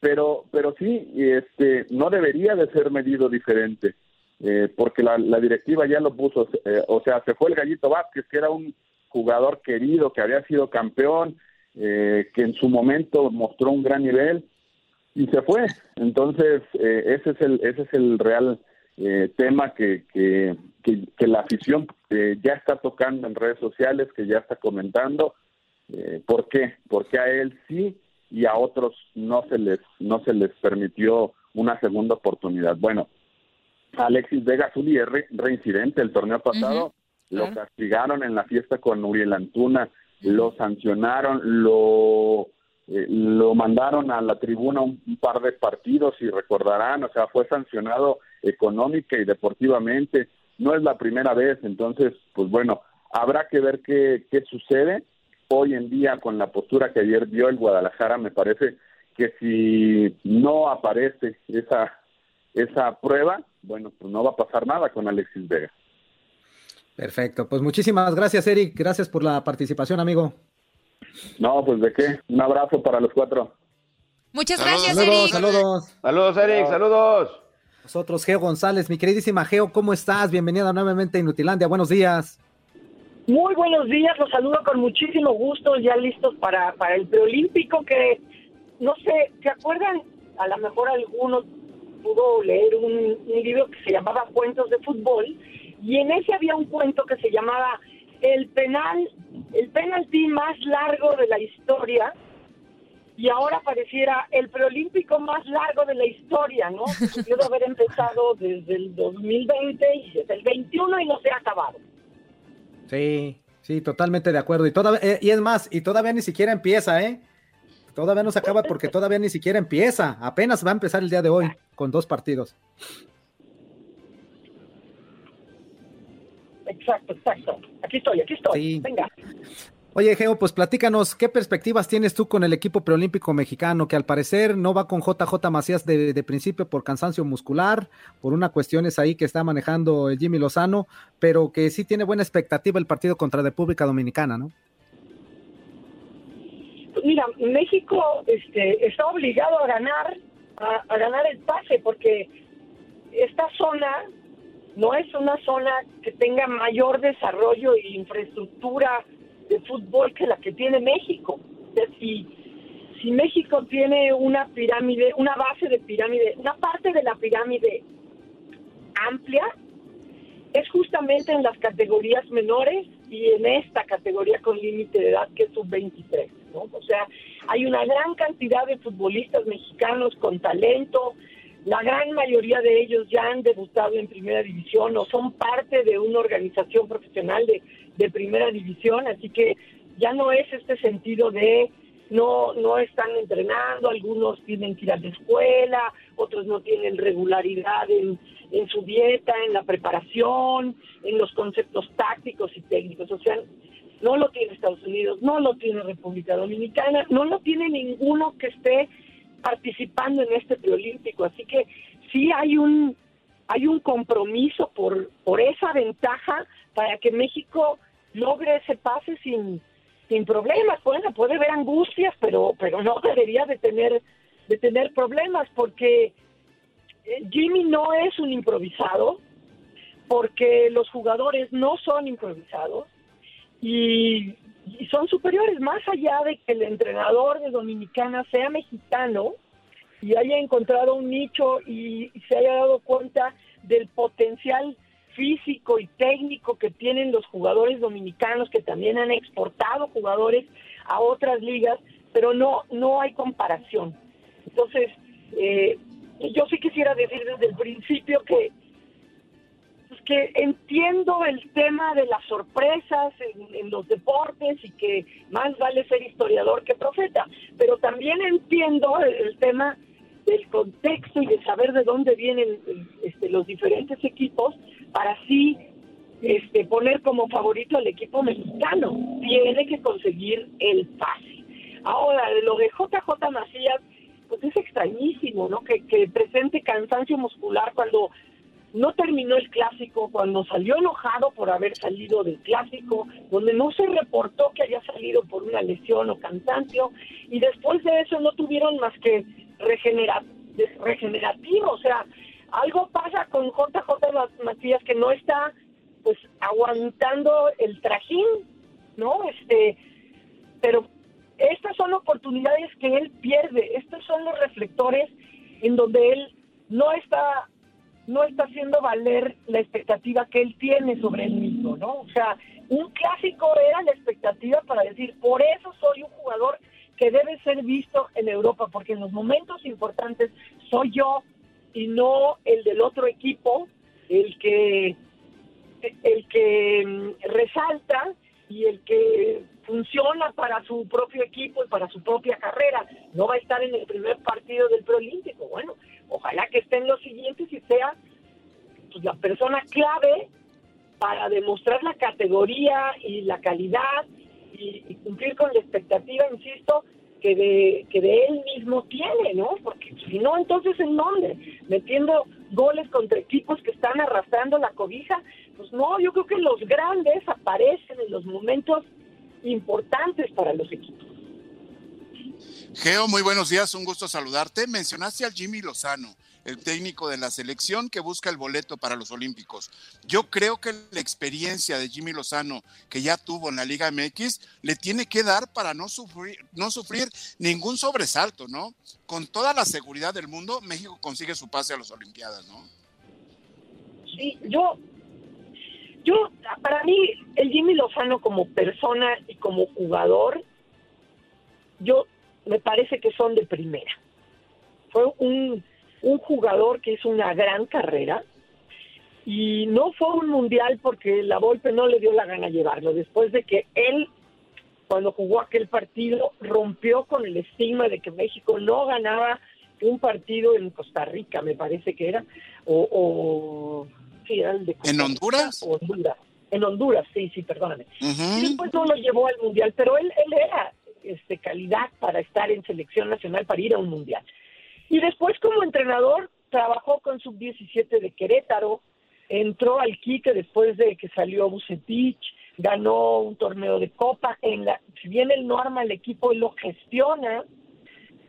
pero, pero sí, este, no debería de ser medido diferente, eh, porque la, la, directiva ya lo puso, eh, o sea, se fue el Gallito Vázquez, que era un jugador querido, que había sido campeón, eh, que en su momento mostró un gran nivel y se fue. Entonces, eh, ese, es el, ese es el real eh, tema que, que, que, que, la afición eh, ya está tocando en redes sociales, que ya está comentando. ¿Por qué? Porque a él sí y a otros no se les, no se les permitió una segunda oportunidad. Bueno, Alexis Vega Zuli es re, reincidente el torneo pasado. Uh -huh. Lo castigaron en la fiesta con Uriel Antuna lo sancionaron, lo, eh, lo mandaron a la tribuna un, par de partidos, y recordarán, o sea, fue sancionado económica y deportivamente. No es la primera vez, entonces, pues bueno, habrá que ver qué, qué sucede. Hoy en día, con la postura que ayer dio el Guadalajara, me parece que si no aparece esa, esa prueba, bueno, pues no va a pasar nada con Alexis Vega. Perfecto, pues muchísimas gracias Eric, gracias por la participación amigo. No, pues de qué, un abrazo para los cuatro. Muchas gracias saludos, Eric. Saludos, saludos Eric, saludos. Nosotros, Geo González, mi queridísima Geo, ¿cómo estás? Bienvenida nuevamente a Inutilandia, buenos días. Muy buenos días, los saludo con muchísimo gusto, ya listos para, para el preolímpico que, no sé, ¿se acuerdan? A lo mejor algunos pudo leer un, un libro que se llamaba Cuentos de Fútbol, y en ese había un cuento que se llamaba el penal, el penalti más largo de la historia y ahora pareciera el preolímpico más largo de la historia, ¿no? Debió de haber empezado desde el 2020 y desde el 21 y no se ha acabado. Sí, sí, totalmente de acuerdo. Y, toda, eh, y es más, y todavía ni siquiera empieza, ¿eh? Todavía no se acaba porque todavía ni siquiera empieza. Apenas va a empezar el día de hoy con dos partidos. Exacto, exacto. Aquí estoy, aquí estoy. Sí. Venga. Oye, Geo, pues platícanos, ¿qué perspectivas tienes tú con el equipo preolímpico mexicano, que al parecer no va con JJ Macías de, de, principio por cansancio muscular, por una cuestiones ahí que está manejando el Jimmy Lozano, pero que sí tiene buena expectativa el partido contra República Dominicana, ¿no? Pues mira, México este, está obligado a ganar, a, a ganar el pase, porque esta zona no es una zona que tenga mayor desarrollo e infraestructura de fútbol que la que tiene México. Si, si México tiene una pirámide, una base de pirámide, una parte de la pirámide amplia, es justamente en las categorías menores y en esta categoría con límite de edad que es sub-23. ¿no? O sea, hay una gran cantidad de futbolistas mexicanos con talento, la gran mayoría de ellos ya han debutado en primera división o son parte de una organización profesional de de primera división, así que ya no es este sentido de no, no están entrenando, algunos tienen que ir a la escuela, otros no tienen regularidad en, en su dieta, en la preparación, en los conceptos tácticos y técnicos. O sea, no lo tiene Estados Unidos, no lo tiene República Dominicana, no lo tiene ninguno que esté participando en este preolímpico. Así que sí hay un hay un compromiso por por esa ventaja para que México logre ese pase sin sin problemas. Bueno, puede haber angustias, pero pero no debería de tener de tener problemas porque eh, Jimmy no es un improvisado, porque los jugadores no son improvisados y, son superiores, más allá de que el entrenador de Dominicana sea mexicano y haya encontrado un nicho y, se haya dado cuenta del potencial físico y técnico que tienen los jugadores dominicanos que también han exportado jugadores a otras ligas, pero no no hay comparación. Entonces, eh, yo sí quisiera decir desde el principio que que entiendo el tema de las sorpresas en, los deportes y que más vale ser historiador que profeta, pero también entiendo el, tema del contexto y de saber de dónde vienen este, los diferentes equipos para así este, poner como favorito al equipo mexicano. Tiene que conseguir el pase. Ahora, lo de JJ Macías, pues es extrañísimo, ¿no? Que, que presente cansancio muscular cuando no terminó el clásico, cuando salió enojado por haber salido del clásico, donde no se reportó que haya salido por una lesión o cansancio, y después de eso no tuvieron más que regenera, regenerativo, o sea, algo pasa con JJ Matías que no está pues aguantando el trajín, ¿no? Este, pero estas son oportunidades que él pierde, estos son los reflectores en donde él no está no está haciendo valer la expectativa que él tiene sobre él mismo, ¿no? O sea, un clásico era la expectativa para decir, por eso soy un jugador que debe ser visto en Europa, porque en los momentos importantes soy yo y no el del otro equipo, el que el que mm, resalta y el que funciona para su propio equipo y para su propia carrera. No va a estar en el primer partido del preolímpico. Bueno, ojalá que esté en los siguientes y sea pues, la persona clave para demostrar la categoría y la calidad y, cumplir con la expectativa, insisto, que de, que de él mismo tiene, ¿no? Porque si no, entonces ¿en dónde? Metiendo goles contra equipos que están arrastrando la cobija. Pues no, yo creo que los grandes aparecen en los momentos importantes para los equipos. Geo, muy buenos días, un gusto saludarte. Mencionaste al Jimmy Lozano, el técnico de la selección que busca el boleto para los Olímpicos. Yo creo que la experiencia de Jimmy Lozano que ya tuvo en la Liga MX le tiene que dar para no sufrir, no sufrir ningún sobresalto, ¿no? Con toda la seguridad del mundo, México consigue su pase a las Olimpiadas, ¿no? Sí, yo yo, para mí, el Jimmy Lozano como persona y como jugador, yo me parece que son de primera. Fue un, un jugador que hizo una gran carrera y no fue un mundial porque la Volpe no le dio la gana llevarlo. Después de que él, cuando jugó aquel partido, rompió con el estigma de que México no ganaba un partido en Costa Rica, me parece que era, o ¿En Honduras? Honduras. En Honduras, sí, sí, perdóname. Y después no lo llevó al Mundial, pero él, él era este, calidad para estar en selección nacional, para ir a un Mundial. Y después como entrenador trabajó con Sub-17 de Querétaro, entró al Quique después de que salió Bucetich, ganó un torneo de Copa. En la, si bien él no arma el equipo, él lo gestiona,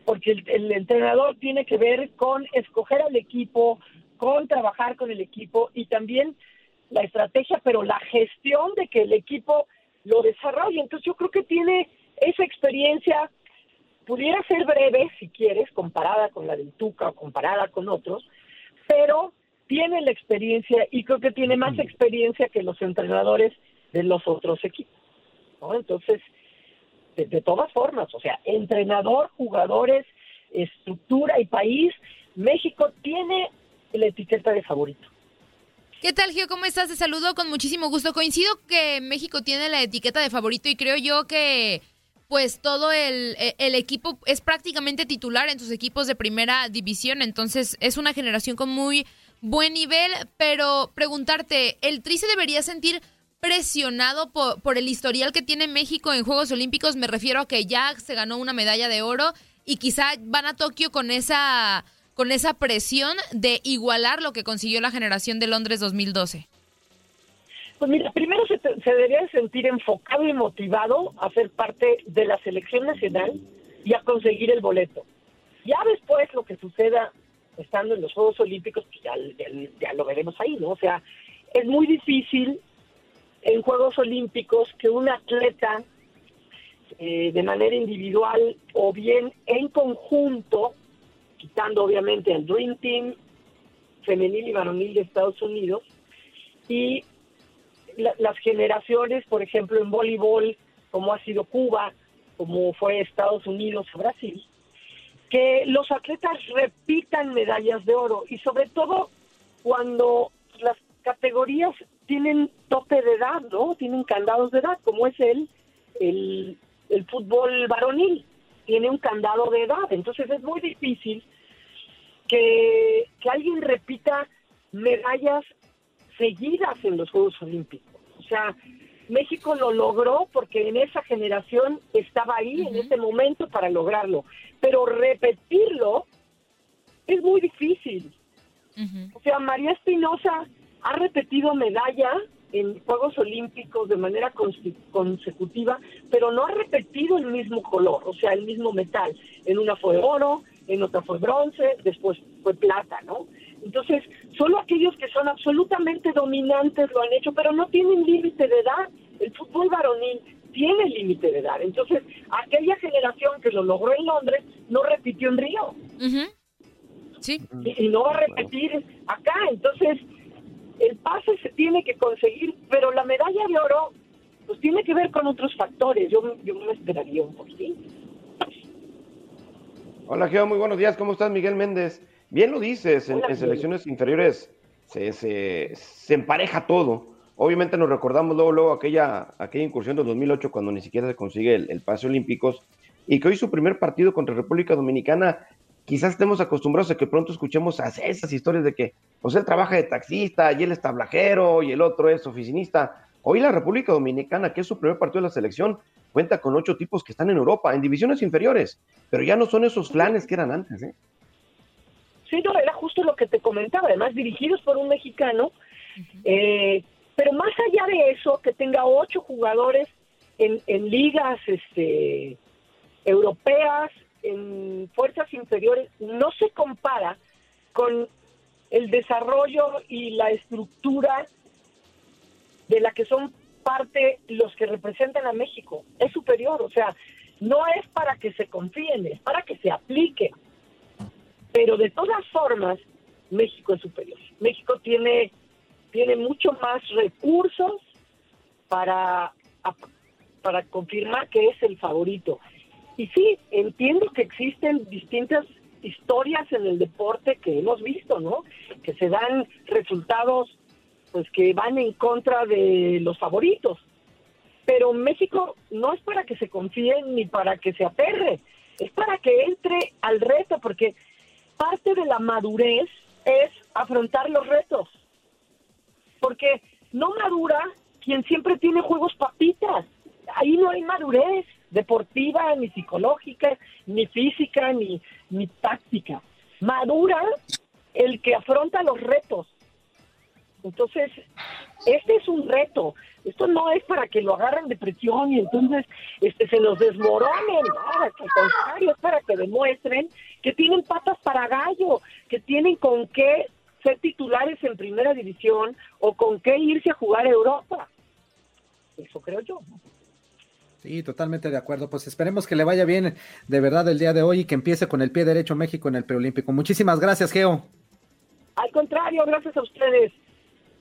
porque el, el entrenador tiene que ver con escoger al equipo, con trabajar con el equipo y también la estrategia, pero la gestión de que el equipo lo desarrolle. Entonces yo creo que tiene esa experiencia, pudiera ser breve si quieres, comparada con la del Tuca o comparada con otros, pero tiene la experiencia y creo que tiene más experiencia que los entrenadores de los otros equipos. Entonces, de, de todas formas, o sea, entrenador, jugadores, estructura y país, México tiene la etiqueta de favorito. ¿Qué tal, Gio? ¿Cómo estás? Te saludo con muchísimo gusto. Coincido que México tiene la etiqueta de favorito y creo yo que pues todo el, e, el, equipo es prácticamente titular en sus equipos de primera división, entonces es una generación con muy buen nivel, pero preguntarte, ¿el Tri se debería sentir presionado por, por el historial que tiene México en Juegos Olímpicos? Me refiero a que ya se ganó una medalla de oro y quizá van a Tokio con esa con esa presión de igualar lo que consiguió la generación de Londres 2012? Pues mira, primero se, debería sentir enfocado y motivado a ser parte de la selección nacional y a conseguir el boleto. Ya después lo que suceda estando en los Juegos Olímpicos, pues ya, ya, lo veremos ahí, ¿no? O sea, es muy difícil en Juegos Olímpicos que un atleta eh, de manera individual o bien en conjunto obviamente al Dream Team femenil y varonil de Estados Unidos, y las generaciones, por ejemplo, en voleibol, como ha sido Cuba, como fue Estados Unidos o Brasil, que los atletas repitan medallas de oro. Y sobre todo cuando las categorías tienen tope de edad, ¿no? Tienen candados de edad, como es el, el, el fútbol varonil, tiene un candado de edad, entonces es muy difícil que, alguien repita medallas seguidas en los Juegos Olímpicos. O sea, México lo logró porque en esa generación estaba ahí en ese momento para lograrlo. Pero repetirlo es muy difícil. O sea, María Espinosa ha repetido medalla en Juegos Olímpicos de manera consecutiva, pero no ha repetido el mismo color, o sea, el mismo metal. En una fue oro, en otra fue bronce, después fue plata, ¿no? Entonces, solo aquellos que son absolutamente dominantes lo han hecho, pero no tienen límite de edad. El fútbol varonil tiene límite de edad. Entonces, aquella generación que lo logró en Londres no repitió en Río. Sí. Y, no va a repetir acá. Entonces, el pase se tiene que conseguir, pero la medalla de oro, pues tiene que ver con otros factores. Yo, yo me esperaría un poquito. Hola, Geo, muy buenos días. ¿Cómo estás, Miguel Méndez? Bien lo dices, en, selecciones inferiores se, se, empareja todo. Obviamente nos recordamos luego, luego aquella, aquella incursión de 2008 cuando ni siquiera se consigue el, pase olímpicos y que hoy su primer partido contra República Dominicana, quizás estemos acostumbrados a que pronto escuchemos esas historias de que pues él trabaja de taxista y él es tablajero y el otro es oficinista. Hoy la República Dominicana, que es su primer partido de la selección, cuenta con ocho tipos que están en Europa, en divisiones inferiores, pero ya no son esos clanes que eran antes. ¿eh? Sí, no, era justo lo que te comentaba, además dirigidos por un mexicano, eh, pero más allá de eso, que tenga ocho jugadores en, en ligas este, europeas, en fuerzas inferiores, no se compara con el desarrollo y la estructura de la que son parte los que representan a México. Es superior, o sea, no es para que se confíen, es para que se aplique. Pero de todas formas, México es superior. México tiene, tiene mucho más recursos para, para confirmar que es el favorito. Y sí, entiendo que existen distintas historias en el deporte que hemos visto, ¿no? Que se dan resultados pues que van en contra de los favoritos. Pero México no es para que se confíe ni para que se aterre, es para que entre al reto, porque parte de la madurez es afrontar los retos. Porque no madura quien siempre tiene juegos papitas. Ahí no hay madurez deportiva, ni psicológica, ni física, ni, ni táctica. Madura el que afronta los retos entonces, este es un reto. Esto no es para que lo agarren de presión y entonces este, se los desmoronen. No, al contrario, es para que demuestren que tienen patas para gallo, que tienen con qué ser titulares en primera división o con qué irse a jugar a Europa. Eso creo yo. Sí, totalmente de acuerdo. Pues esperemos que le vaya bien de verdad el día de hoy y que empiece con el pie derecho México en el preolímpico. Muchísimas gracias, Geo. Al contrario, gracias a ustedes.